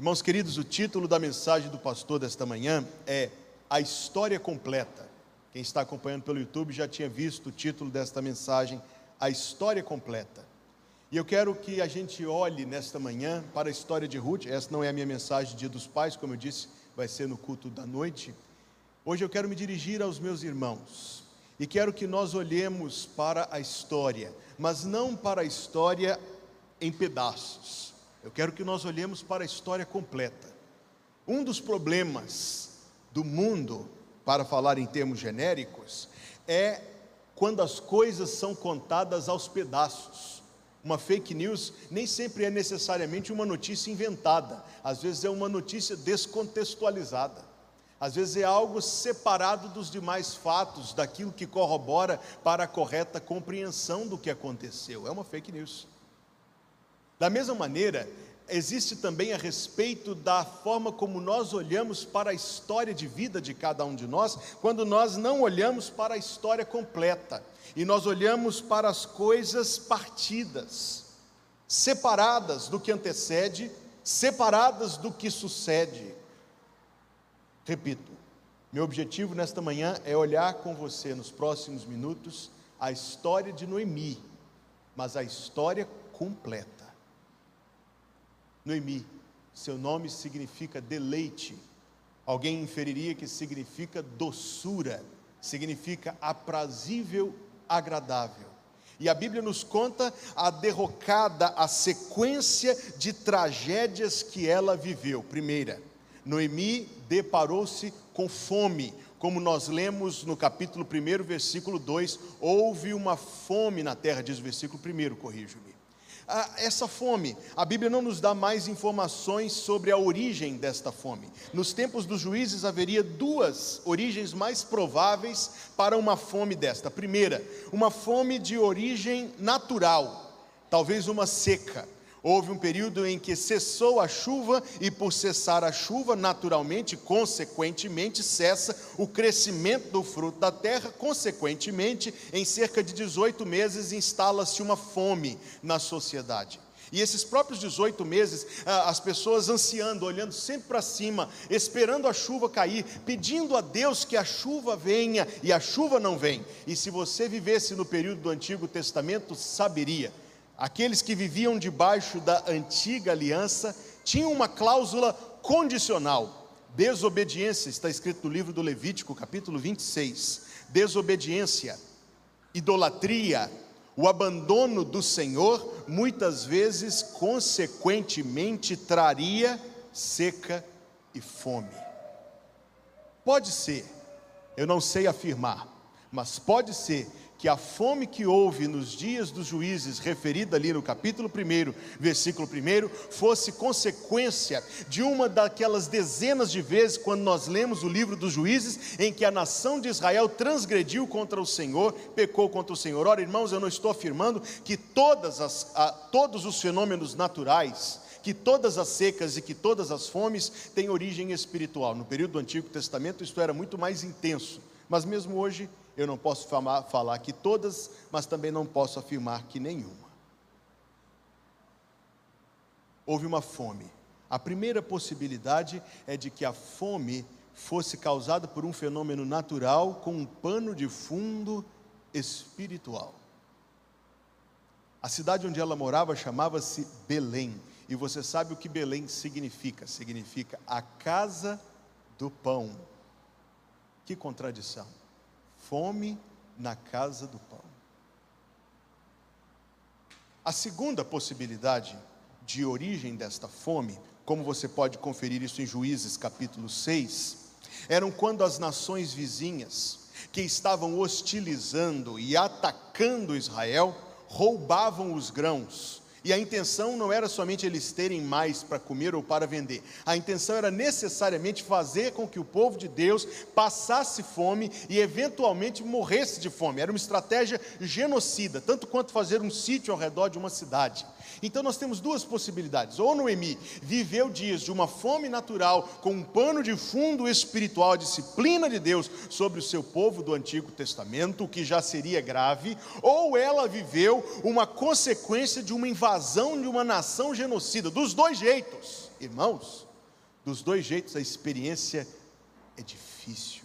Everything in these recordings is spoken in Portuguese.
Irmãos queridos, o título da mensagem do pastor desta manhã é A História Completa. Quem está acompanhando pelo YouTube já tinha visto o título desta mensagem, A História Completa. E eu quero que a gente olhe nesta manhã para a história de Ruth. Essa não é a minha mensagem Dia dos Pais, como eu disse, vai ser no culto da noite. Hoje eu quero me dirigir aos meus irmãos e quero que nós olhemos para a história, mas não para a história em pedaços eu quero que nós olhemos para a história completa. Um dos problemas do mundo, para falar em termos genéricos, é quando as coisas são contadas aos pedaços. Uma fake news nem sempre é necessariamente uma notícia inventada, às vezes é uma notícia descontextualizada. Às vezes é algo separado dos demais fatos, daquilo que corrobora para a correta compreensão do que aconteceu. É uma fake news. Da mesma maneira, existe também a respeito da forma como nós olhamos para a história de vida de cada um de nós, quando nós não olhamos para a história completa e nós olhamos para as coisas partidas, separadas do que antecede, separadas do que sucede. Repito, meu objetivo nesta manhã é olhar com você nos próximos minutos a história de Noemi, mas a história completa. Noemi, seu nome significa deleite. Alguém inferiria que significa doçura, significa aprazível, agradável. E a Bíblia nos conta a derrocada, a sequência de tragédias que ela viveu. Primeira, Noemi deparou-se com fome, como nós lemos no capítulo 1, versículo 2, houve uma fome na terra, diz o versículo 1, corrijo-me essa fome. A Bíblia não nos dá mais informações sobre a origem desta fome. Nos tempos dos juízes haveria duas origens mais prováveis para uma fome desta. Primeira, uma fome de origem natural, talvez uma seca. Houve um período em que cessou a chuva, e por cessar a chuva, naturalmente, consequentemente, cessa o crescimento do fruto da terra. Consequentemente, em cerca de 18 meses, instala-se uma fome na sociedade. E esses próprios 18 meses, as pessoas ansiando, olhando sempre para cima, esperando a chuva cair, pedindo a Deus que a chuva venha, e a chuva não vem. E se você vivesse no período do Antigo Testamento, saberia aqueles que viviam debaixo da antiga aliança, tinham uma cláusula condicional. Desobediência, está escrito no livro do Levítico, capítulo 26. Desobediência, idolatria, o abandono do Senhor, muitas vezes, consequentemente, traria seca e fome. Pode ser, eu não sei afirmar, mas pode ser que a fome que houve nos dias dos juízes, referida ali no capítulo 1, versículo 1, fosse consequência de uma daquelas dezenas de vezes, quando nós lemos o livro dos juízes, em que a nação de Israel transgrediu contra o Senhor, pecou contra o Senhor. Ora, irmãos, eu não estou afirmando que todas as, a, todos os fenômenos naturais, que todas as secas e que todas as fomes têm origem espiritual. No período do Antigo Testamento, isso era muito mais intenso. Mas mesmo hoje, eu não posso falar, falar que todas, mas também não posso afirmar que nenhuma. Houve uma fome. A primeira possibilidade é de que a fome fosse causada por um fenômeno natural com um pano de fundo espiritual. A cidade onde ela morava chamava-se Belém. E você sabe o que Belém significa? Significa a casa do pão. Que contradição fome na casa do pão. A segunda possibilidade de origem desta fome, como você pode conferir isso em Juízes capítulo 6, eram quando as nações vizinhas, que estavam hostilizando e atacando Israel, roubavam os grãos e a intenção não era somente eles terem mais para comer ou para vender, a intenção era necessariamente fazer com que o povo de Deus passasse fome e eventualmente morresse de fome. Era uma estratégia genocida, tanto quanto fazer um sítio ao redor de uma cidade. Então nós temos duas possibilidades. Ou Noemi viveu dias de uma fome natural, com um pano de fundo espiritual, a disciplina de Deus sobre o seu povo do Antigo Testamento, o que já seria grave, ou ela viveu uma consequência de uma invasão de uma nação genocida. Dos dois jeitos, irmãos, Dos dois jeitos, a experiência é difícil.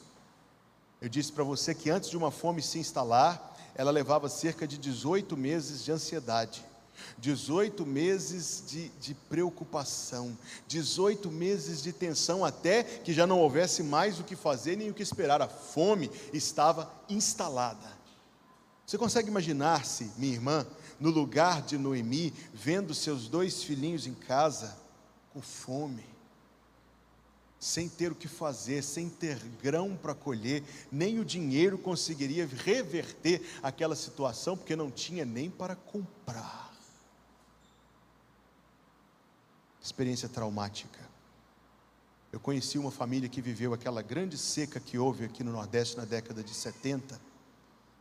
Eu disse para você que antes de uma fome se instalar, ela levava cerca de 18 meses de ansiedade. 18 meses de, de, preocupação, 18 meses de tensão, até que já não houvesse mais o que fazer nem o que esperar. A fome estava instalada. Você consegue imaginar-se, minha irmã, no lugar de Noemi, vendo seus dois filhinhos em casa, com fome, sem ter o que fazer, sem ter grão para colher, nem o dinheiro conseguiria reverter aquela situação, porque não tinha nem para comprar. Experiência traumática. Eu conheci uma família que viveu aquela grande seca que houve aqui no Nordeste na década de 70.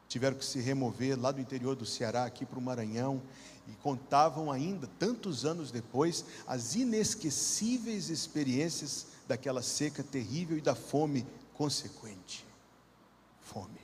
Tiveram que se remover lá do interior do Ceará aqui para o Maranhão e contavam ainda, tantos anos depois, as inesquecíveis experiências daquela seca terrível e da fome consequente. Fome.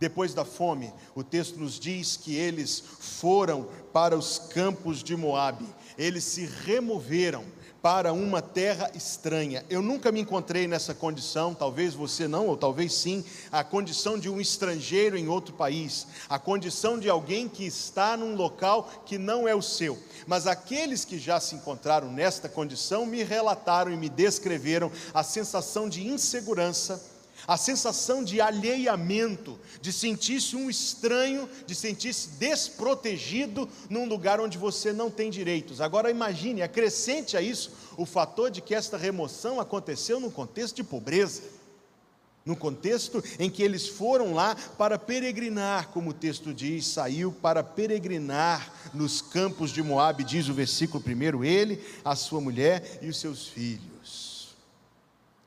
Depois da fome, o texto nos diz que eles foram para os campos de Moabe. Eles se removeram para uma terra estranha. Eu nunca me encontrei nessa condição, talvez você não, ou talvez sim, a condição de um estrangeiro em outro país, a condição de alguém que está num local que não é o seu. Mas aqueles que já se encontraram nesta condição me relataram e me descreveram a sensação de insegurança a sensação de alheiamento, de sentir-se um estranho, de sentir-se desprotegido num lugar onde você não tem direitos. Agora imagine, acrescente a isso o fator de que esta remoção aconteceu num contexto de pobreza. No contexto em que eles foram lá para peregrinar, como o texto diz, saiu para peregrinar nos campos de Moabe, diz o versículo primeiro, ele, a sua mulher e os seus filhos.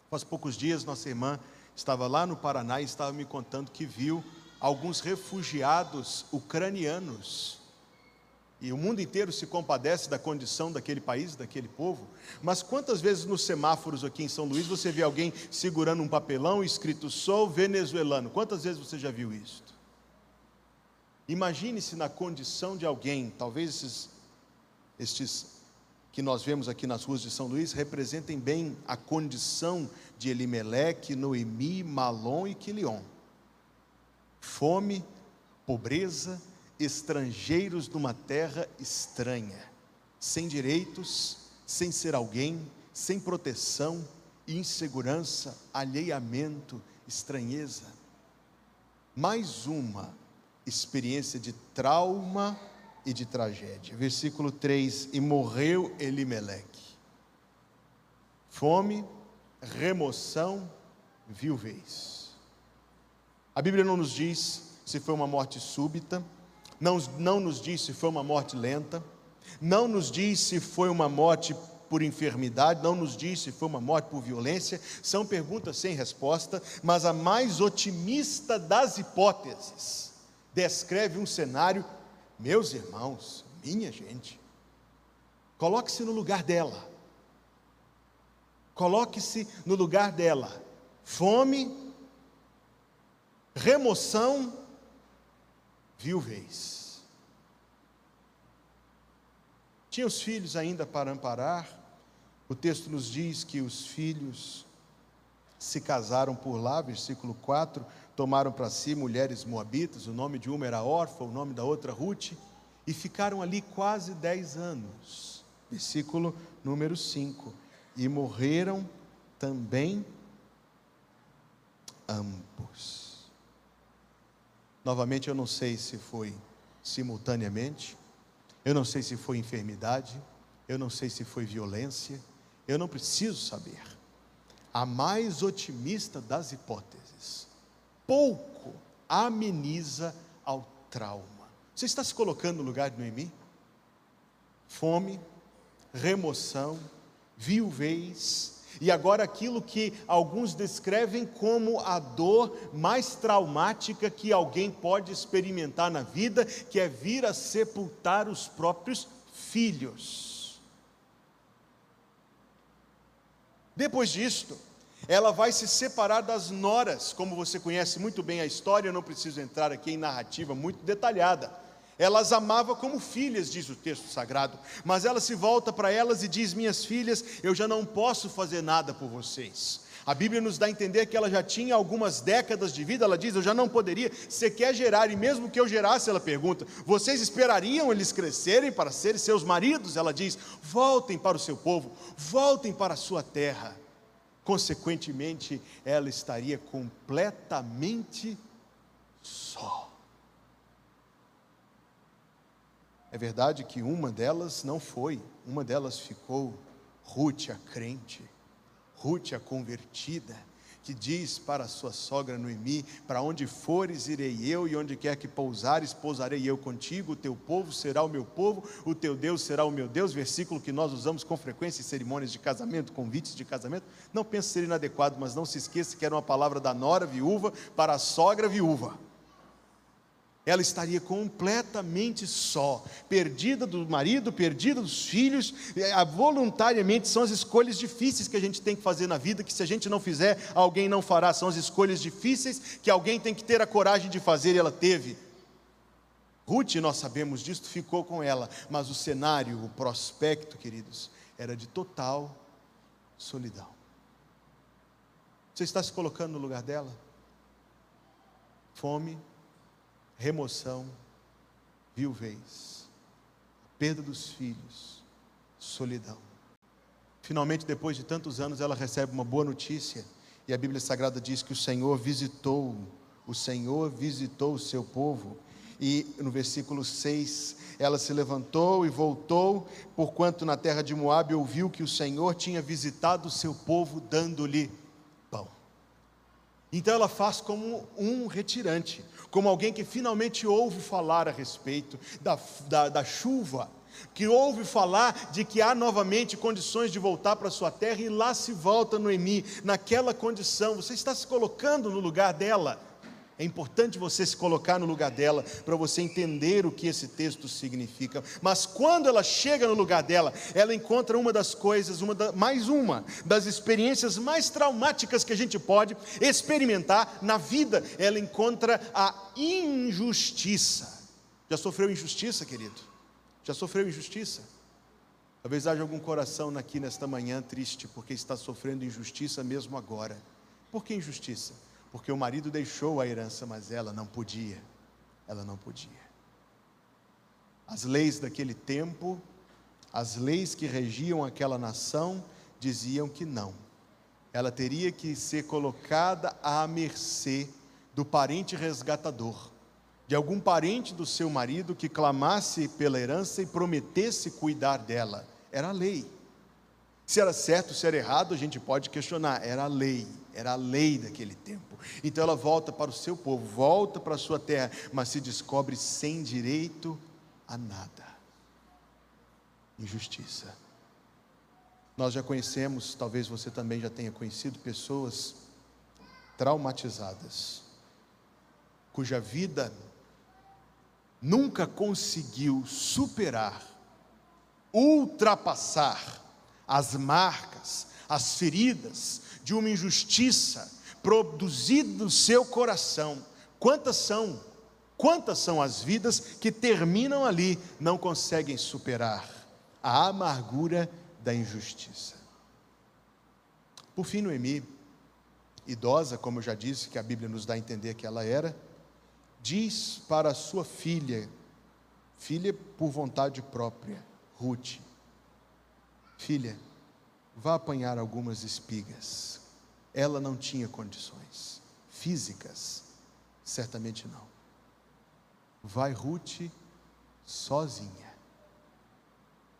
Faz poucos dias, nossa irmã estava lá no Paraná e estava me contando que viu alguns refugiados ucranianos. E o mundo inteiro se compadece da condição daquele país, daquele povo. Mas quantas vezes nos semáforos aqui em São Luís você vê alguém segurando um papelão escrito sou venezuelano? Quantas vezes você já viu isso? Imagine-se na condição de alguém, talvez esses, estes que nós vemos aqui nas ruas de São Luís representem bem a condição de Elimeleque, Noemi, Malom e Quilion. Fome, pobreza, estrangeiros numa terra estranha, sem direitos, sem ser alguém, sem proteção, insegurança, alheiamento, estranheza. Mais uma experiência de trauma e de tragédia. Versículo 3: E morreu Elimeleque. Fome, remoção, viuvez. A Bíblia não nos diz se foi uma morte súbita, não, não nos diz se foi uma morte lenta, não nos diz se foi uma morte por enfermidade, não nos diz se foi uma morte por violência, são perguntas sem resposta, mas a mais otimista das hipóteses descreve um cenário meus irmãos, minha gente, coloque-se no lugar dela. Coloque-se no lugar dela. Fome, remoção, viuvez. Tinha os filhos ainda para amparar. O texto nos diz que os filhos se casaram por lá, versículo 4 tomaram para si mulheres moabitas, o nome de uma era Orfa, o nome da outra Ruth, e ficaram ali quase dez anos. Versículo número 5. E morreram também ambos. Novamente, eu não sei se foi simultaneamente, eu não sei se foi enfermidade, eu não sei se foi violência, eu não preciso saber. A mais otimista das hipóteses pouco ameniza ao trauma. Você está se colocando no lugar de Noemi? Fome, remoção, viuvez, e agora aquilo que alguns descrevem como a dor mais traumática que alguém pode experimentar na vida, que é vir a sepultar os próprios filhos. Depois disto, ela vai se separar das noras, como você conhece muito bem a história, eu não preciso entrar aqui em narrativa muito detalhada. ela as amava como filhas, diz o texto sagrado, mas ela se volta para elas e diz: Minhas filhas, eu já não posso fazer nada por vocês. A Bíblia nos dá a entender que ela já tinha algumas décadas de vida, ela diz: Eu já não poderia, você quer gerar, e mesmo que eu gerasse, ela pergunta: Vocês esperariam eles crescerem para serem seus maridos? Ela diz: Voltem para o seu povo, voltem para a sua terra. Consequentemente, ela estaria completamente só. É verdade que uma delas não foi, uma delas ficou, Ruth a crente, Ruth a convertida, que diz para sua sogra Noemi: Para onde fores, irei eu, e onde quer que pousares, pousarei eu contigo. O teu povo será o meu povo, o teu Deus será o meu Deus. Versículo que nós usamos com frequência em cerimônias de casamento, convites de casamento. Não pense ser inadequado, mas não se esqueça que era uma palavra da nora viúva para a sogra viúva ela estaria completamente só, perdida do marido, perdida dos filhos. Voluntariamente são as escolhas difíceis que a gente tem que fazer na vida, que se a gente não fizer, alguém não fará. São as escolhas difíceis que alguém tem que ter a coragem de fazer e ela teve. Ruth, nós sabemos disso, ficou com ela, mas o cenário, o prospecto, queridos, era de total solidão. Você está se colocando no lugar dela? Fome, remoção, viuvez, perda dos filhos, solidão. Finalmente, depois de tantos anos, ela recebe uma boa notícia, e a Bíblia Sagrada diz que o Senhor visitou, o Senhor visitou o seu povo, e no versículo 6, ela se levantou e voltou, porquanto na terra de Moabe ouviu que o Senhor tinha visitado o seu povo, dando-lhe. Então ela faz como um retirante, como alguém que finalmente ouve falar a respeito da, da, da chuva, que ouve falar de que há novamente condições de voltar para sua terra e lá se volta Noemi, naquela condição, você está se colocando no lugar dela. É importante você se colocar no lugar dela para você entender o que esse texto significa. Mas quando ela chega no lugar dela, ela encontra uma das coisas, uma da, mais uma das experiências mais traumáticas que a gente pode experimentar na vida. Ela encontra a injustiça. Já sofreu injustiça, querido? Já sofreu injustiça? Talvez haja algum coração aqui nesta manhã triste porque está sofrendo injustiça mesmo agora. Por que injustiça? Porque o marido deixou a herança, mas ela não podia. Ela não podia. As leis daquele tempo, as leis que regiam aquela nação, diziam que não. Ela teria que ser colocada à mercê do parente resgatador, de algum parente do seu marido que clamasse pela herança e prometesse cuidar dela. Era a lei. Se era certo, se era errado, a gente pode questionar. Era a lei, era a lei daquele tempo. Então ela volta para o seu povo, volta para a sua terra, mas se descobre sem direito a nada. Injustiça. Nós já conhecemos, talvez você também já tenha conhecido pessoas traumatizadas, cuja vida nunca conseguiu superar, ultrapassar as marcas, as feridas de uma injustiça produzida no seu coração. Quantas são? Quantas são as vidas que terminam ali, não conseguem superar a amargura da injustiça? Por fim, Noemi, idosa, como eu já disse, que a Bíblia nos dá a entender que ela era, diz para sua filha, filha por vontade própria, Ruth: Filha, vá apanhar algumas espigas. Ela não tinha condições físicas, certamente não. Vai Ruth sozinha.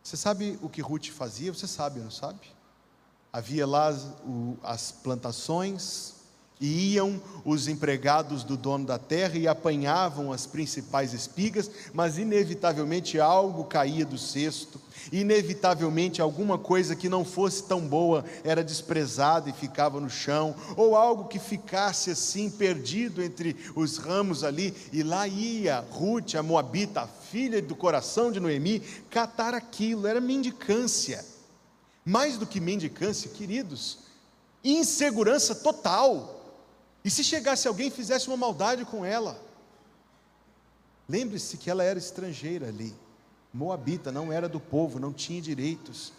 Você sabe o que Ruth fazia? Você sabe, não sabe? Havia lá as plantações, e iam os empregados do dono da terra e apanhavam as principais espigas, mas inevitavelmente algo caía do cesto, inevitavelmente alguma coisa que não fosse tão boa era desprezada e ficava no chão, ou algo que ficasse assim perdido entre os ramos ali, e lá ia Ruth, a Moabita, a filha do coração de Noemi, catar aquilo, era mendicância. Mais do que mendicância, queridos, insegurança total. E se chegasse alguém e fizesse uma maldade com ela? Lembre-se que ela era estrangeira ali, moabita, não era do povo, não tinha direitos,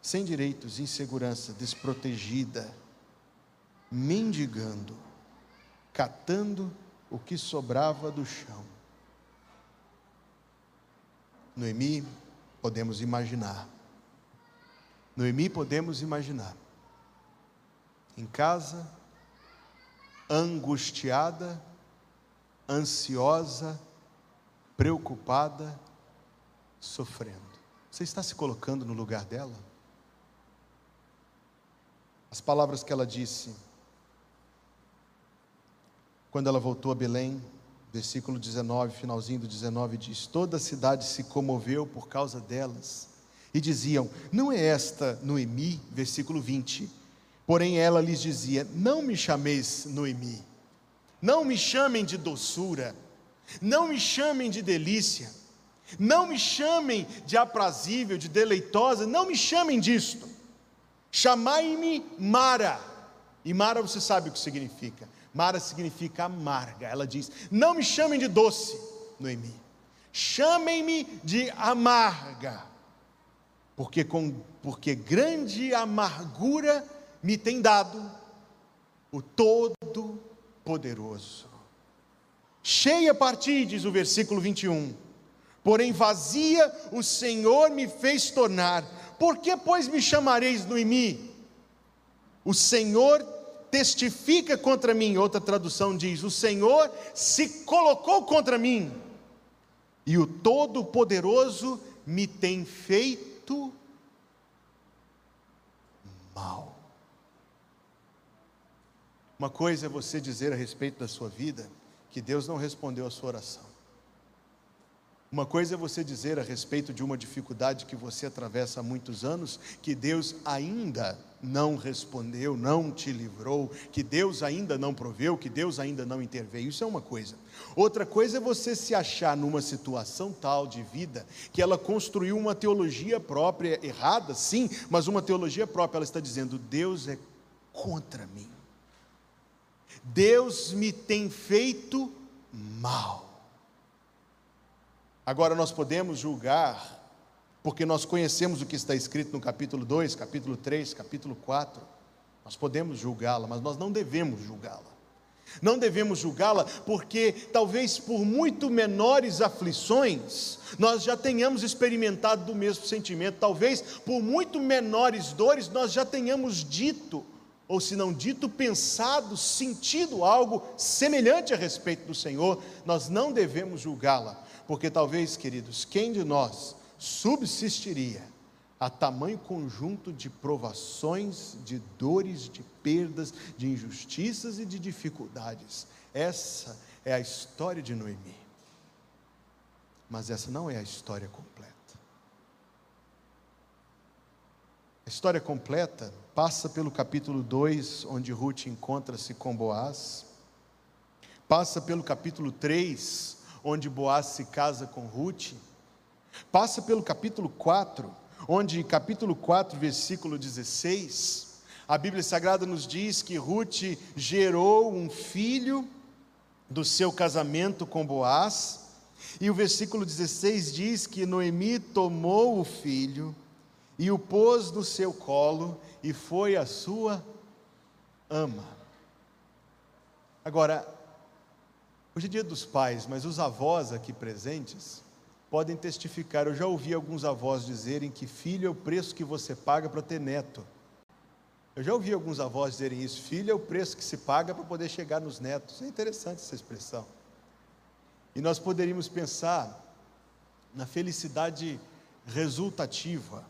sem direitos, insegurança, desprotegida, mendigando, catando o que sobrava do chão. Noemi, podemos imaginar. Noemi, podemos imaginar. Em casa, angustiada, ansiosa, preocupada, sofrendo. Você está se colocando no lugar dela? As palavras que ela disse quando ela voltou a Belém, versículo 19, finalzinho do 19 diz: Toda a cidade se comoveu por causa delas e diziam: Não é esta Noemi? Versículo 20. Porém ela lhes dizia: Não me chameis Noemi, não me chamem de doçura, não me chamem de delícia, não me chamem de aprazível, de deleitosa, não me chamem disto. Chamai-me Mara. E Mara você sabe o que significa. Mara significa amarga. Ela diz: Não me chamem de doce, Noemi. Chamem-me de amarga. Porque com porque grande amargura me tem dado o todo poderoso. Cheia parti, diz o versículo 21. Porém vazia o Senhor me fez tornar. Por que, pois, me chamareis Noemi? O Senhor testifica contra mim. Outra tradução diz: O Senhor se colocou contra mim. E o Todo-Poderoso me tem feito mal. Uma coisa é você dizer a respeito da sua vida que Deus não respondeu a sua oração. Uma coisa é você dizer a respeito de uma dificuldade que você atravessa há muitos anos, que Deus ainda não respondeu, não te livrou, que Deus ainda não proveu, que Deus ainda não interveio. Isso é uma coisa. Outra coisa é você se achar numa situação tal de vida que ela construiu uma teologia própria, errada, sim, mas uma teologia própria. Ela está dizendo: Deus é contra mim. Deus me tem feito mal. Agora nós podemos julgar, porque nós conhecemos o que está escrito no capítulo 2, capítulo 3, capítulo 4. Nós podemos julgá-la, mas nós não devemos julgá-la. Não devemos julgá-la porque talvez por muito menores aflições nós já tenhamos experimentado do mesmo sentimento, talvez por muito menores dores nós já tenhamos dito ou se não dito, pensado, sentido algo semelhante a respeito do Senhor, nós não devemos julgá-la, porque talvez, queridos, quem de nós subsistiria a tamanho conjunto de provações, de dores, de perdas, de injustiças e de dificuldades? Essa é a história de Noemi. Mas essa não é a história completa. A história completa passa pelo capítulo 2, onde Ruth encontra-se com Boaz, passa pelo capítulo 3, onde Boaz se casa com Ruth, passa pelo capítulo 4, onde capítulo 4, versículo 16, a Bíblia Sagrada nos diz que Ruth gerou um filho do seu casamento com Boaz, e o versículo 16 diz que Noemi tomou o filho e o pôs no seu colo e foi a sua ama. Agora, hoje é dia dos pais, mas os avós aqui presentes podem testificar. Eu já ouvi alguns avós dizerem que filho é o preço que você paga para ter neto. Eu já ouvi alguns avós dizerem isso: filho é o preço que se paga para poder chegar nos netos. É interessante essa expressão. E nós poderíamos pensar na felicidade resultativa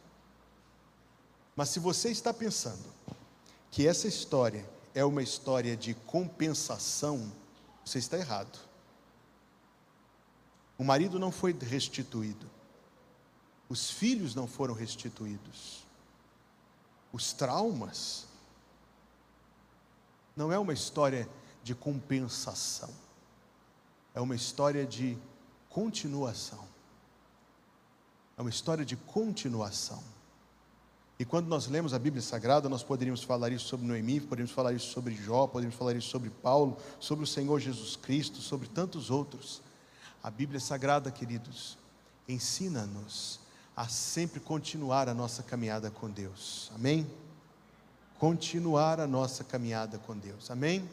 mas se você está pensando que essa história é uma história de compensação, você está errado. O marido não foi restituído, os filhos não foram restituídos, os traumas. Não é uma história de compensação, é uma história de continuação. É uma história de continuação. E quando nós lemos a Bíblia Sagrada, nós poderíamos falar isso sobre Noemi, poderíamos falar isso sobre Jó, poderíamos falar isso sobre Paulo, sobre o Senhor Jesus Cristo, sobre tantos outros. A Bíblia Sagrada, queridos, ensina-nos a sempre continuar a nossa caminhada com Deus. Amém? Continuar a nossa caminhada com Deus. Amém?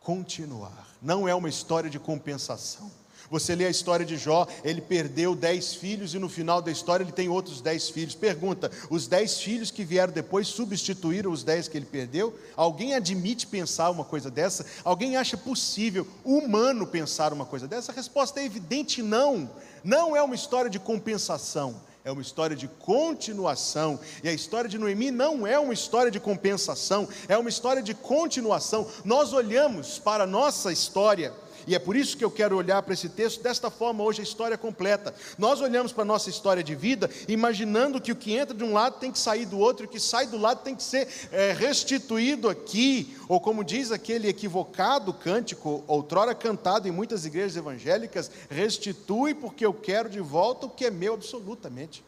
Continuar. Não é uma história de compensação. Você lê a história de Jó, ele perdeu dez filhos e no final da história ele tem outros dez filhos. Pergunta: os dez filhos que vieram depois substituíram os dez que ele perdeu? Alguém admite pensar uma coisa dessa? Alguém acha possível, humano, pensar uma coisa dessa? A resposta é evidente: não. Não é uma história de compensação é uma história de continuação. E a história de Noemi não é uma história de compensação, é uma história de continuação. Nós olhamos para a nossa história e é por isso que eu quero olhar para esse texto desta forma, hoje a história completa. Nós olhamos para a nossa história de vida, imaginando que o que entra de um lado tem que sair do outro, e o que sai do lado tem que ser é, restituído aqui, ou como diz aquele equivocado cântico, outrora cantado em muitas igrejas evangélicas: restitui porque eu quero de volta o que é meu absolutamente.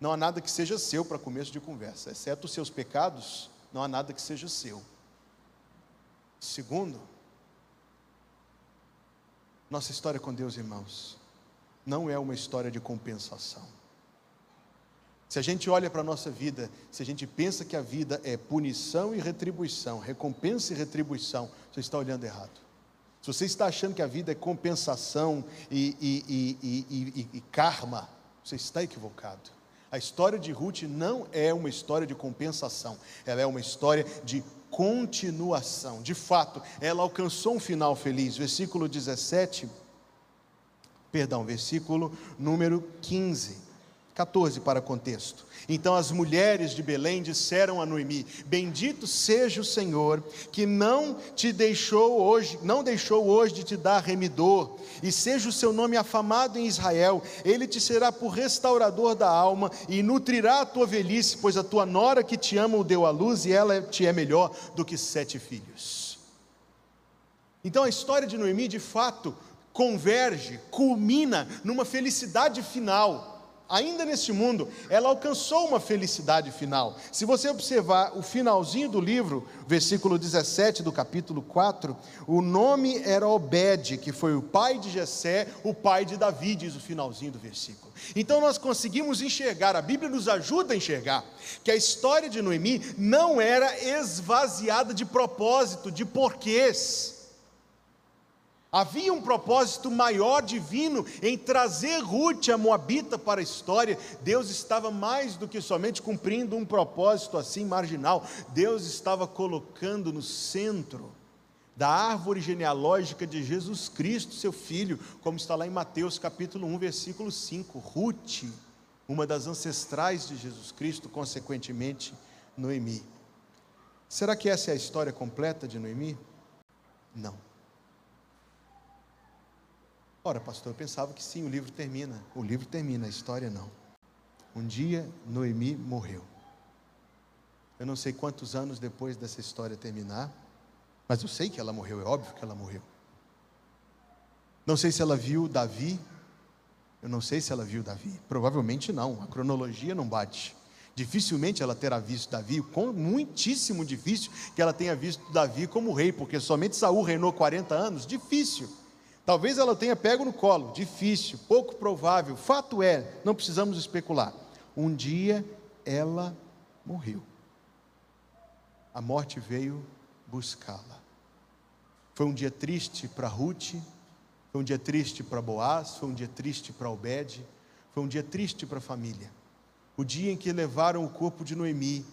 Não há nada que seja seu para começo de conversa, exceto os seus pecados, não há nada que seja seu. Segundo, nossa história com Deus, irmãos, não é uma história de compensação. Se a gente olha para a nossa vida, se a gente pensa que a vida é punição e retribuição, recompensa e retribuição, você está olhando errado. Se você está achando que a vida é compensação e, e, e, e karma, você está equivocado. A história de Ruth não é uma história de compensação, ela é uma história de continuação. De fato, ela alcançou um final feliz. Versículo 17, perdão, versículo número 15. 14 para contexto. Então as mulheres de Belém disseram a Noemi: Bendito seja o Senhor, que não te deixou hoje, não deixou hoje de te dar remidor, e seja o seu nome afamado em Israel. Ele te será por restaurador da alma e nutrirá a tua velhice, pois a tua nora que te ama o deu à luz e ela te é melhor do que sete filhos. Então a história de Noemi, de fato, converge, culmina numa felicidade final ainda neste mundo, ela alcançou uma felicidade final. Se você observar o finalzinho do livro, versículo 17 do capítulo 4, o nome era Obed, que foi o pai de Jessé, o pai de Davi, diz o finalzinho do versículo. Então nós conseguimos enxergar, a Bíblia nos ajuda a enxergar, que a história de Noemi não era esvaziada de propósito, de porquês. Havia um propósito maior divino em trazer Ruth, a Moabita, para a história. Deus estava mais do que somente cumprindo um propósito assim marginal. Deus estava colocando no centro da árvore genealógica de Jesus Cristo, seu filho, como está lá em Mateus capítulo 1, versículo 5. Ruth, uma das ancestrais de Jesus Cristo, consequentemente, Noemi. Será que essa é a história completa de Noemi? Não. Ora, pastor, eu pensava que sim, o livro termina. O livro termina, a história não. Um dia Noemi morreu. Eu não sei quantos anos depois dessa história terminar, mas eu sei que ela morreu, é óbvio que ela morreu. Não sei se ela viu Davi, eu não sei se ela viu Davi, provavelmente não, a cronologia não bate. Dificilmente ela terá visto Davi, muitíssimo difícil que ela tenha visto Davi como rei, porque somente Saul reinou 40 anos, difícil. Talvez ela tenha pego no colo, difícil, pouco provável. Fato é, não precisamos especular. Um dia ela morreu. A morte veio buscá-la. Foi um dia triste para Ruth, foi um dia triste para Boaz, foi um dia triste para Obed, foi um dia triste para a família. O dia em que levaram o corpo de Noemi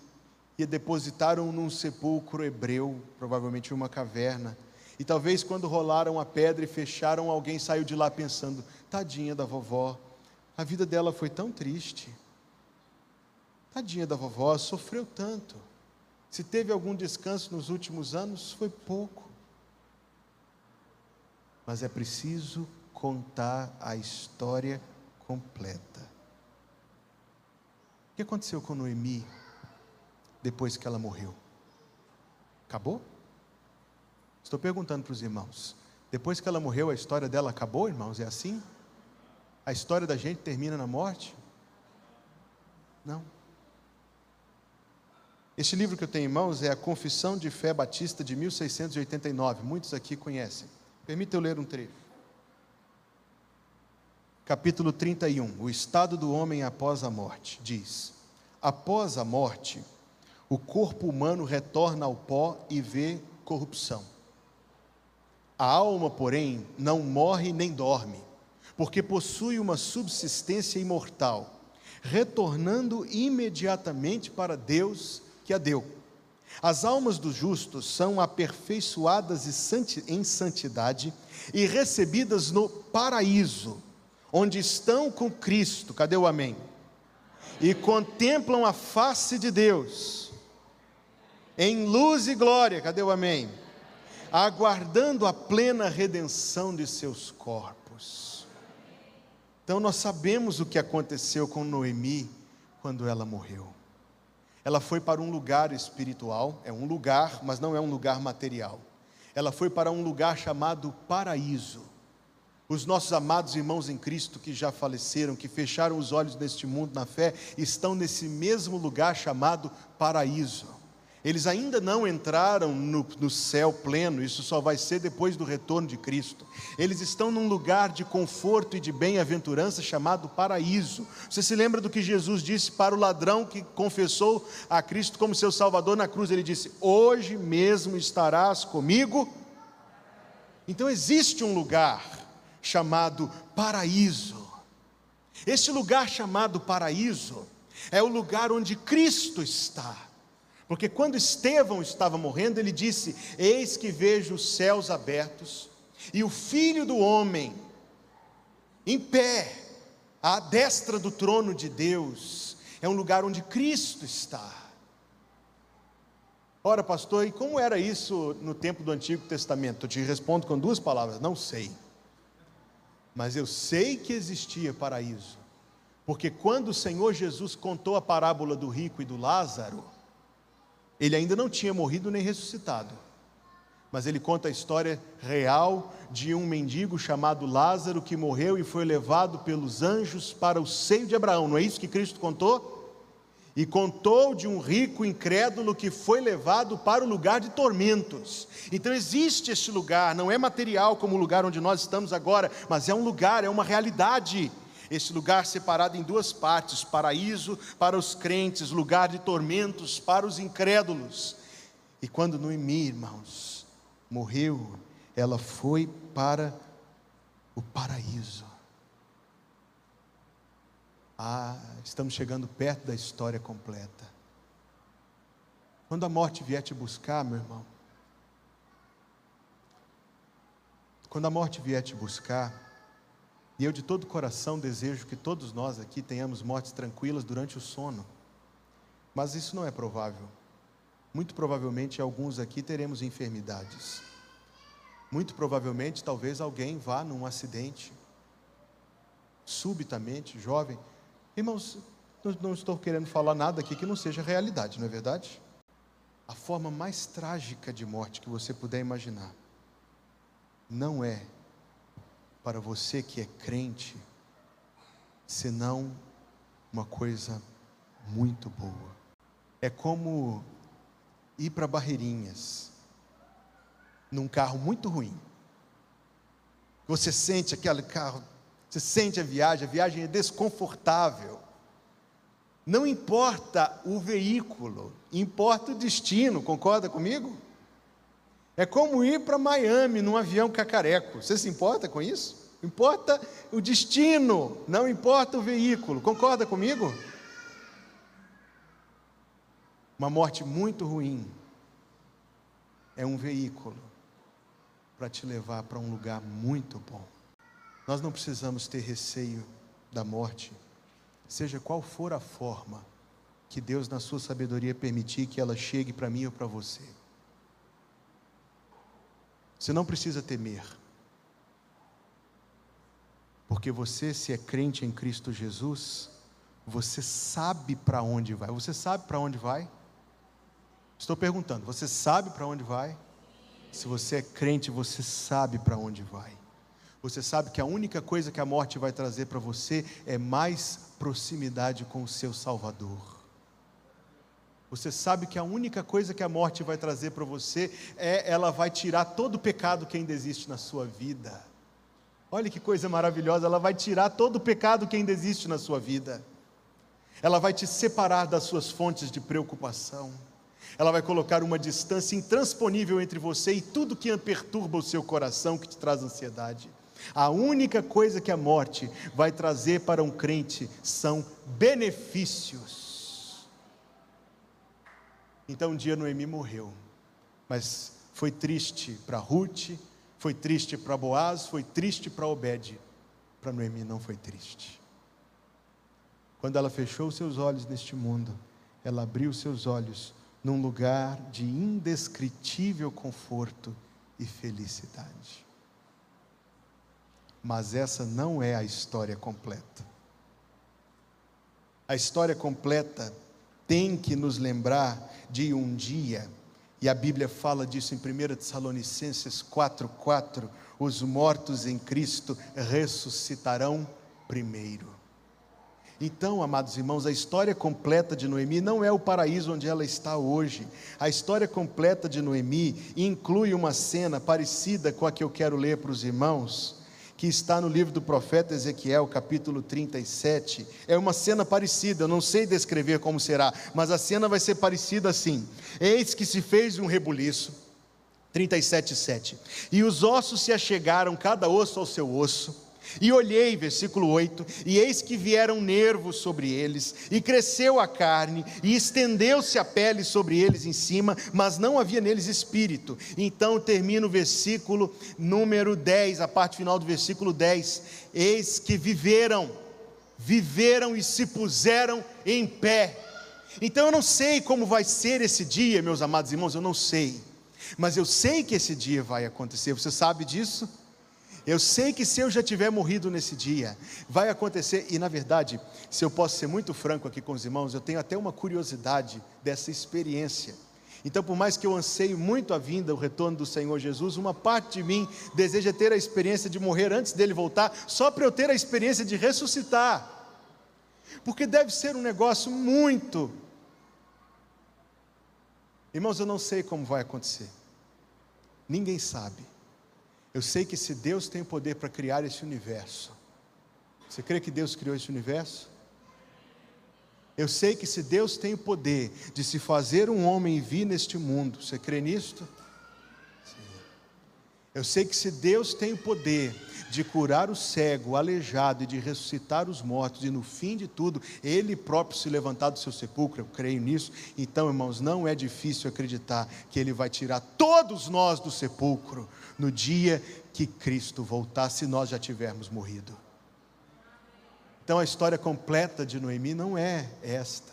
e depositaram num sepulcro hebreu, provavelmente uma caverna e talvez quando rolaram a pedra e fecharam, alguém saiu de lá pensando: tadinha da vovó, a vida dela foi tão triste. Tadinha da vovó, sofreu tanto. Se teve algum descanso nos últimos anos, foi pouco. Mas é preciso contar a história completa. O que aconteceu com Noemi depois que ela morreu? Acabou? Estou perguntando para os irmãos. Depois que ela morreu, a história dela acabou, irmãos? É assim? A história da gente termina na morte? Não. Este livro que eu tenho em mãos é a Confissão de Fé Batista de 1689. Muitos aqui conhecem. Permita eu ler um trecho. Capítulo 31, o estado do homem após a morte, diz: Após a morte, o corpo humano retorna ao pó e vê corrupção. A alma, porém, não morre nem dorme, porque possui uma subsistência imortal, retornando imediatamente para Deus que a deu. As almas dos justos são aperfeiçoadas em santidade e recebidas no paraíso, onde estão com Cristo. Cadê o amém? E contemplam a face de Deus em luz e glória, cadê o amém? Aguardando a plena redenção de seus corpos. Então nós sabemos o que aconteceu com Noemi quando ela morreu. Ela foi para um lugar espiritual, é um lugar, mas não é um lugar material. Ela foi para um lugar chamado paraíso. Os nossos amados irmãos em Cristo que já faleceram, que fecharam os olhos neste mundo na fé, estão nesse mesmo lugar chamado paraíso. Eles ainda não entraram no, no, céu pleno, isso só vai ser depois do retorno de Cristo. Eles estão num lugar de conforto e de bem-aventurança chamado paraíso. Você se lembra do que Jesus disse para o ladrão que confessou a Cristo como seu Salvador na cruz? Ele disse: Hoje mesmo estarás comigo. Então existe um lugar chamado paraíso. Este lugar chamado paraíso é o lugar onde Cristo está. Porque quando Estevão estava morrendo, ele disse: Eis que vejo os céus abertos e o filho do homem em pé, à destra do trono de Deus. É um lugar onde Cristo está. Ora, pastor, e como era isso no tempo do Antigo Testamento? Eu te respondo com duas palavras: não sei. Mas eu sei que existia paraíso. Porque quando o Senhor Jesus contou a parábola do rico e do Lázaro, ele ainda não tinha morrido nem ressuscitado. Mas ele conta a história real de um mendigo chamado Lázaro que morreu e foi levado pelos anjos para o seio de Abraão. Não é isso que Cristo contou? E contou de um rico incrédulo que foi levado para o lugar de tormentos. Então existe este lugar, não é material como o lugar onde nós estamos agora, mas é um lugar, é uma realidade esse lugar separado em duas partes: paraíso para os crentes, lugar de tormentos para os incrédulos. E quando Noemi, irmãos, morreu, ela foi para o paraíso. Ah, estamos chegando perto da história completa. Quando a morte vier te buscar, meu irmão, quando a morte vier te buscar, e eu de todo coração desejo que todos nós aqui tenhamos mortes tranquilas durante o sono. Mas isso não é provável. Muito provavelmente alguns aqui teremos enfermidades. Muito provavelmente talvez alguém vá num acidente subitamente, jovem. Irmãos, não estou querendo falar nada aqui que não seja realidade, não é verdade? A forma mais trágica de morte que você puder imaginar não é para você que é crente, senão uma coisa muito boa. É como ir para Barreirinhas, num carro muito ruim. Você sente aquele carro, você sente a viagem, a viagem é desconfortável. Não importa o veículo, importa o destino, concorda comigo? É como ir para Miami num avião cacareco. Você se importa com isso? Importa o destino, não importa o veículo. Concorda comigo? Uma morte muito ruim é um veículo para te levar para um lugar muito bom. Nós não precisamos ter receio da morte, seja qual for a forma que Deus, na sua sabedoria, permitir que ela chegue para mim ou para você. Você não precisa temer. Porque você, se é crente em Cristo Jesus, você sabe para onde vai. Você sabe para onde vai? Estou perguntando, você sabe para onde vai? Se você é crente, você sabe para onde vai. Você sabe que a única coisa que a morte vai trazer para você é mais proximidade com o seu Salvador. Você sabe que a única coisa que a morte vai trazer para você é ela vai tirar todo o pecado que ainda existe na sua vida. Olha que coisa maravilhosa, ela vai tirar todo o pecado que ainda existe na sua vida. Ela vai te separar das suas fontes de preocupação. Ela vai colocar uma distância intransponível entre você e tudo que perturba o seu coração, que te traz ansiedade. A única coisa que a morte vai trazer para um crente são benefícios. Então um dia Noemi morreu, mas foi triste para Ruth, foi triste para Boaz, foi triste para Obed. Para Noemi não foi triste. Quando ela fechou seus olhos neste mundo, ela abriu seus olhos num lugar de indescritível conforto e felicidade. Mas essa não é a história completa. A história completa tem que nos lembrar de um dia, e a Bíblia fala disso em 1 Tessalonicenses 4,4: os mortos em Cristo ressuscitarão primeiro. Então, amados irmãos, a história completa de Noemi não é o paraíso onde ela está hoje. A história completa de Noemi inclui uma cena parecida com a que eu quero ler para os irmãos, que está no livro do profeta Ezequiel, capítulo 37. É uma cena parecida, eu não sei descrever como será, mas a cena vai ser parecida assim: Eis que se fez um rebuliço. 37:7. E os ossos se achegaram, cada osso ao seu osso e olhei, versículo 8, e eis que vieram nervos sobre eles, e cresceu a carne, e estendeu-se a pele sobre eles em cima, mas não havia neles espírito. Então termina o versículo número 10, a parte final do versículo 10. Eis que viveram, viveram e se puseram em pé. Então eu não sei como vai ser esse dia, meus amados irmãos, eu não sei. Mas eu sei que esse dia vai acontecer, você sabe disso? Eu sei que se eu já tiver morrido nesse dia, vai acontecer, e na verdade, se eu posso ser muito franco aqui com os irmãos, eu tenho até uma curiosidade dessa experiência. Então, por mais que eu anseie muito a vinda, o retorno do Senhor Jesus, uma parte de mim deseja ter a experiência de morrer antes dele voltar, só para eu ter a experiência de ressuscitar. Porque deve ser um negócio muito. Irmãos, eu não sei como vai acontecer. Ninguém sabe. Eu sei que se Deus tem poder para criar esse universo, você crê que Deus criou esse universo? Eu sei que se Deus tem o poder de se fazer um homem e vir neste mundo, você crê nisto? Sim. Eu sei que se Deus tem o poder de curar o cego, o aleijado e de ressuscitar os mortos, e no fim de tudo, Ele próprio se levantar do seu sepulcro, eu creio nisso. Então, irmãos, não é difícil acreditar que Ele vai tirar todos nós do sepulcro no dia que Cristo voltar, se nós já tivermos morrido. Então, a história completa de Noemi não é esta.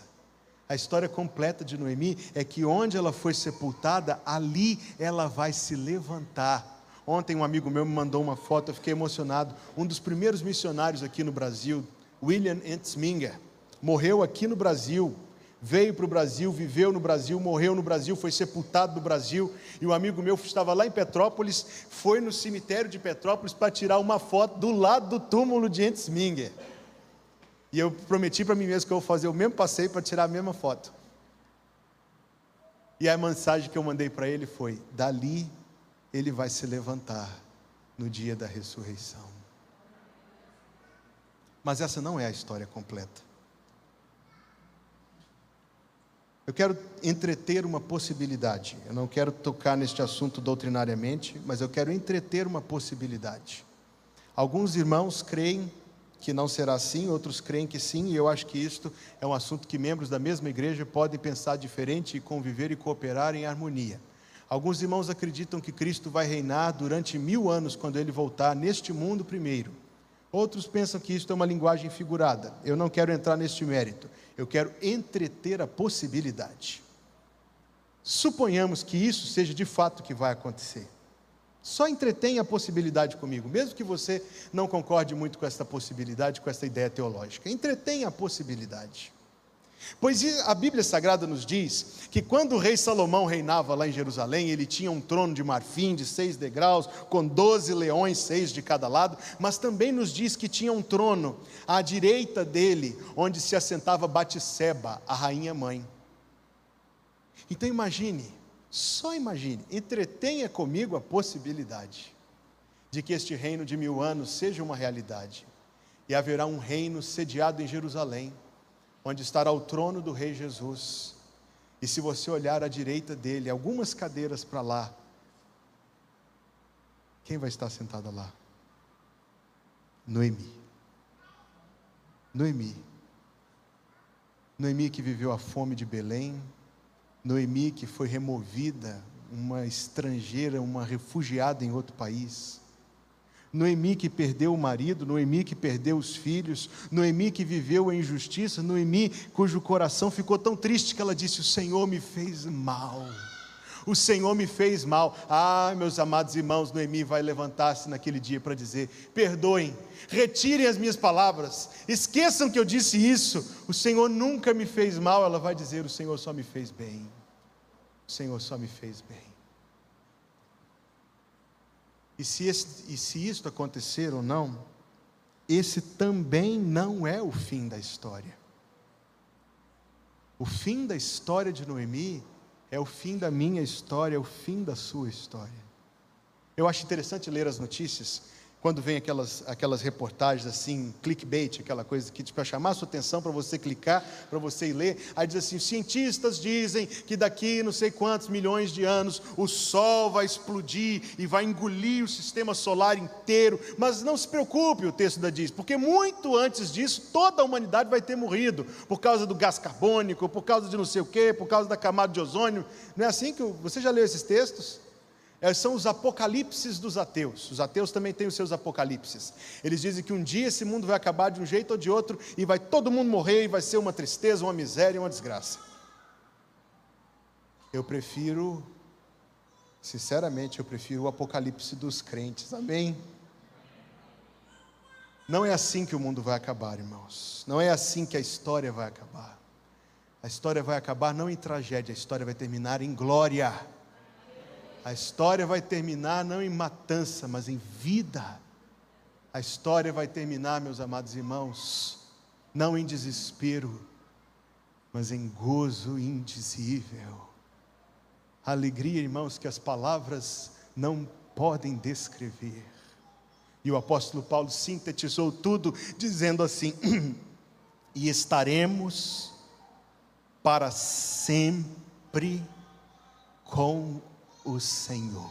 A história completa de Noemi é que onde ela foi sepultada, ali ela vai se levantar Ontem um amigo meu me mandou uma foto, eu fiquei emocionado. Um dos primeiros missionários aqui no Brasil, William Entzminger, morreu aqui no Brasil, veio para o Brasil, viveu no Brasil, morreu no Brasil, foi sepultado no Brasil. E um amigo meu estava lá em Petrópolis, foi no cemitério de Petrópolis para tirar uma foto do lado do túmulo de Entzminger. E eu prometi para mim mesmo que eu vou fazer o mesmo passeio para tirar a mesma foto. E a mensagem que eu mandei para ele foi: dali ele vai se levantar no dia da ressurreição. Mas essa não é a história completa. Eu quero entreter uma possibilidade. Eu não quero tocar neste assunto doutrinariamente, mas eu quero entreter uma possibilidade. Alguns irmãos creem que não será assim, outros creem que sim, e eu acho que isto é um assunto que membros da mesma igreja podem pensar diferente e conviver e cooperar em harmonia. Alguns irmãos acreditam que Cristo vai reinar durante mil anos quando ele voltar neste mundo primeiro. Outros pensam que isto é uma linguagem figurada. Eu não quero entrar neste mérito. Eu quero entreter a possibilidade. Suponhamos que isso seja de fato o que vai acontecer. Só entretenha a possibilidade comigo, mesmo que você não concorde muito com essa possibilidade, com essa ideia teológica. Entretenha a possibilidade. Pois a Bíblia Sagrada nos diz que quando o rei Salomão reinava lá em Jerusalém, ele tinha um trono de marfim de seis degraus, com doze leões, seis de cada lado, mas também nos diz que tinha um trono à direita dele, onde se assentava Batisseba, a rainha mãe. Então imagine, só imagine, entretenha comigo a possibilidade de que este reino de mil anos seja uma realidade. E haverá um reino sediado em Jerusalém, onde estará o trono do Rei Jesus. E se você olhar à direita dele, algumas cadeiras para lá, quem vai estar sentada lá? Noemi. Noemi. Noemi que viveu a fome de Belém, Noemi que foi removida, uma estrangeira, uma refugiada em outro país. Noemi que perdeu o marido, Noemi que perdeu os filhos, Noemi que viveu a injustiça, Noemi cujo coração ficou tão triste que ela disse: O Senhor me fez mal o Senhor me fez mal. Ah, meus amados irmãos, Noemi vai levantar-se naquele dia para dizer: perdoem, retirem as minhas palavras, esqueçam que eu disse isso. O Senhor nunca me fez mal. Ela vai dizer: o Senhor só me fez bem. O Senhor só me fez bem. E se, esse, e se isso acontecer ou não, esse também não é o fim da história. O fim da história de Noemi é o fim da minha história, é o fim da sua história. Eu acho interessante ler as notícias, quando vem aquelas, aquelas reportagens assim, clickbait, aquela coisa que para chamar a sua atenção, para você clicar, para você ir ler, aí diz assim: cientistas dizem que daqui não sei quantos milhões de anos o Sol vai explodir e vai engolir o sistema solar inteiro. Mas não se preocupe, o texto da diz, porque muito antes disso toda a humanidade vai ter morrido por causa do gás carbônico, por causa de não sei o quê, por causa da camada de ozônio. Não é assim que você já leu esses textos? É, são os apocalipses dos ateus. Os ateus também têm os seus apocalipses. Eles dizem que um dia esse mundo vai acabar de um jeito ou de outro e vai todo mundo morrer e vai ser uma tristeza, uma miséria, uma desgraça. Eu prefiro, sinceramente, eu prefiro o apocalipse dos crentes. Amém? Não é assim que o mundo vai acabar, irmãos. Não é assim que a história vai acabar. A história vai acabar não em tragédia, a história vai terminar em glória. A história vai terminar não em matança, mas em vida. A história vai terminar, meus amados irmãos, não em desespero, mas em gozo indizível. Alegria, irmãos, que as palavras não podem descrever. E o apóstolo Paulo sintetizou tudo dizendo assim: e estaremos para sempre com o Senhor.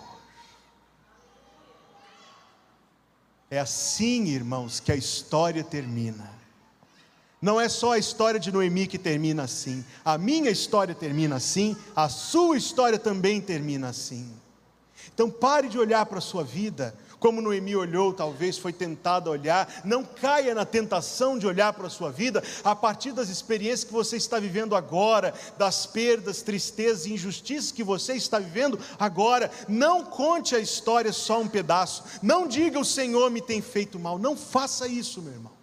É assim, irmãos, que a história termina. Não é só a história de Noemi que termina assim. A minha história termina assim, a sua história também termina assim. Então pare de olhar para a sua vida como Noemi olhou, talvez foi tentada a olhar, não caia na tentação de olhar para a sua vida a partir das experiências que você está vivendo agora, das perdas, tristezas e injustiças que você está vivendo agora. Não conte a história só um pedaço, não diga o Senhor me tem feito mal, não faça isso, meu irmão,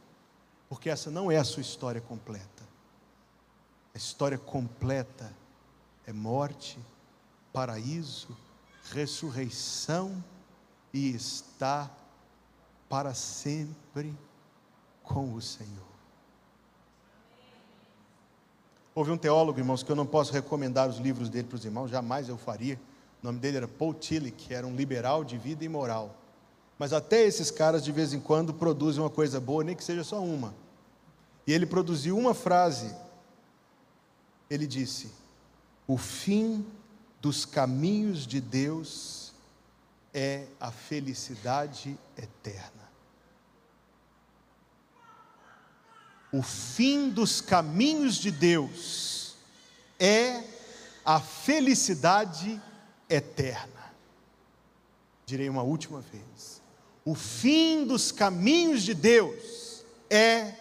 porque essa não é a sua história completa. A história completa é morte, paraíso, ressurreição e está para sempre com o Senhor. Houve um teólogo, irmãos, que eu não posso recomendar os livros dele para os irmãos, jamais eu faria. O nome dele era Paul Tillich, que era um liberal de vida e moral. Mas até esses caras, de vez em quando, produzem uma coisa boa, nem que seja só uma. E ele produziu uma frase. Ele disse: O fim dos caminhos de Deus é a felicidade eterna. O fim dos caminhos de Deus é a felicidade eterna. Direi uma última vez. O fim dos caminhos de Deus é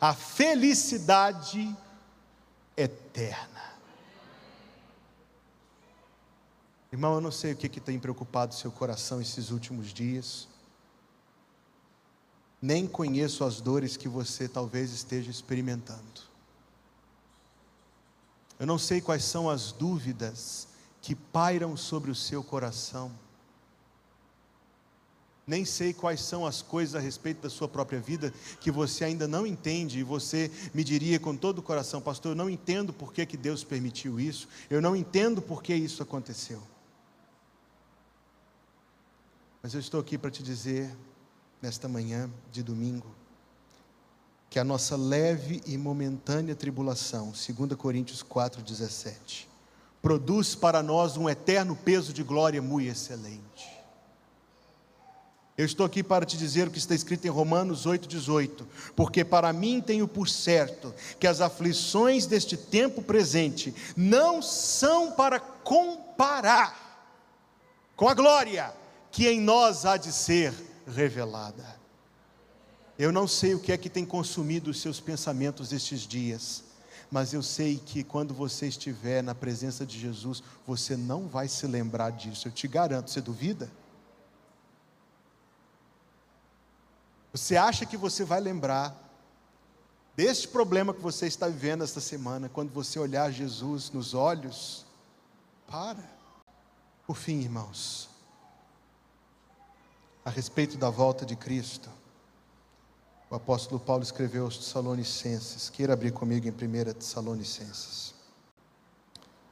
a felicidade eterna. Irmão, eu não sei o que, que tem preocupado seu coração esses últimos dias. Nem conheço as dores que você talvez esteja experimentando. Eu não sei quais são as dúvidas que pairam sobre o seu coração. Nem sei quais são as coisas a respeito da sua própria vida que você ainda não entende e você me diria com todo o coração, pastor, eu não entendo por que, que Deus permitiu isso, eu não entendo por que isso aconteceu. Mas eu estou aqui para te dizer, nesta manhã de domingo, que a nossa leve e momentânea tribulação, 2 Coríntios 4,17, produz para nós um eterno peso de glória muito excelente. Eu estou aqui para te dizer o que está escrito em Romanos 8,18, porque para mim tenho por certo que as aflições deste tempo presente não são para comparar com a glória que em nós há de ser revelada. Eu não sei o que é que tem consumido os seus pensamentos estes dias, mas eu sei que quando você estiver na presença de Jesus, você não vai se lembrar disso, eu te garanto. Você duvida? Você acha que você vai lembrar deste problema que você está vivendo esta semana, quando você olhar Jesus nos olhos? Para. Por fim, irmãos, a respeito da volta de Cristo, o apóstolo Paulo escreveu aos Tessalonicenses. Queira abrir comigo em 1 Tessalonicenses.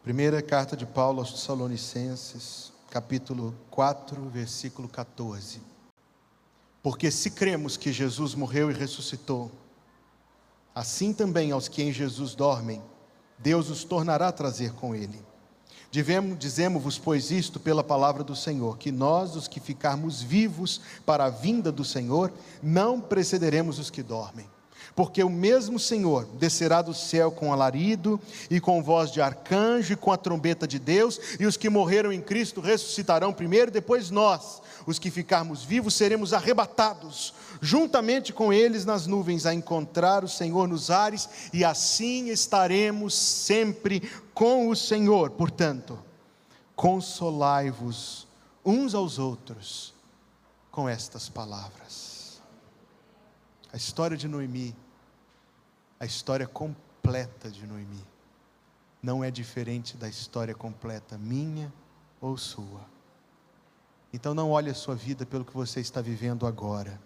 Primeira carta de Paulo aos Tessalonicenses, capítulo 4, versículo 14. Porque se cremos que Jesus morreu e ressuscitou, assim também aos que em Jesus dormem, Deus os tornará a trazer com ele. Dizemos-vos, pois, isto pela palavra do Senhor, que nós, os que ficarmos vivos para a vinda do Senhor, não precederemos os que dormem. Porque o mesmo Senhor descerá do céu com alarido e com voz de arcanjo e com a trombeta de Deus, e os que morreram em Cristo ressuscitarão primeiro, depois nós, os que ficarmos vivos, seremos arrebatados juntamente com eles nas nuvens a encontrar o Senhor nos ares, e assim estaremos sempre com o Senhor. Portanto, consolai-vos uns aos outros com estas palavras. A história de Noemi, a história completa de Noemi, não é diferente da história completa minha ou sua. Então não olhe a sua vida pelo que você está vivendo agora.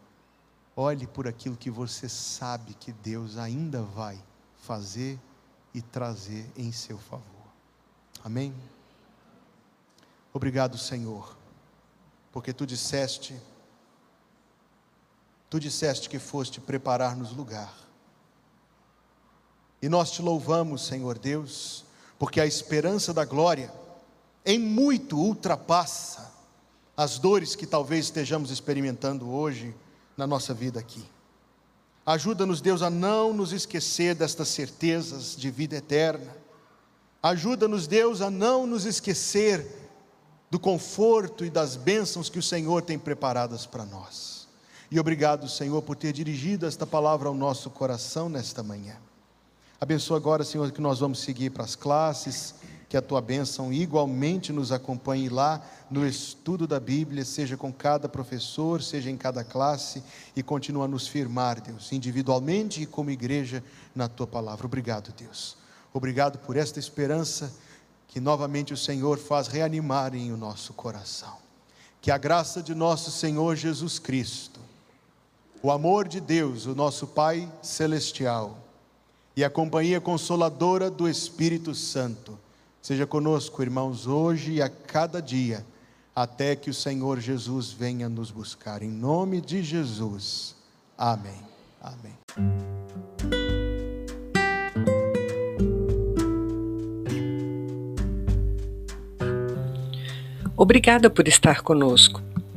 Olhe por aquilo que você sabe que Deus ainda vai fazer e trazer em seu favor. Amém? Obrigado, Senhor, porque tu disseste, tu disseste que foste preparar-nos lugar. E nós te louvamos, Senhor Deus, porque a esperança da glória em muito ultrapassa as dores que talvez estejamos experimentando hoje na nossa vida aqui. Ajuda-nos, Deus, a não nos esquecer destas certezas de vida eterna. Ajuda-nos, Deus, a não nos esquecer do conforto e das bênçãos que o Senhor tem preparadas para nós. E obrigado, Senhor, por ter dirigido esta palavra ao nosso coração nesta manhã. Abençoa agora, Senhor, que nós vamos seguir para as classes que a tua bênção igualmente nos acompanhe lá no estudo da Bíblia, seja com cada professor, seja em cada classe, e continua a nos firmar, Deus, individualmente e como igreja, na tua palavra. Obrigado, Deus. Obrigado por esta esperança que novamente o Senhor faz reanimar em o nosso coração. Que a graça de nosso Senhor Jesus Cristo, o amor de Deus, o nosso Pai celestial, e a companhia consoladora do Espírito Santo, Seja conosco, irmãos, hoje e a cada dia, até que o Senhor Jesus venha nos buscar. Em nome de Jesus. Amém. Amém. Obrigada por estar conosco.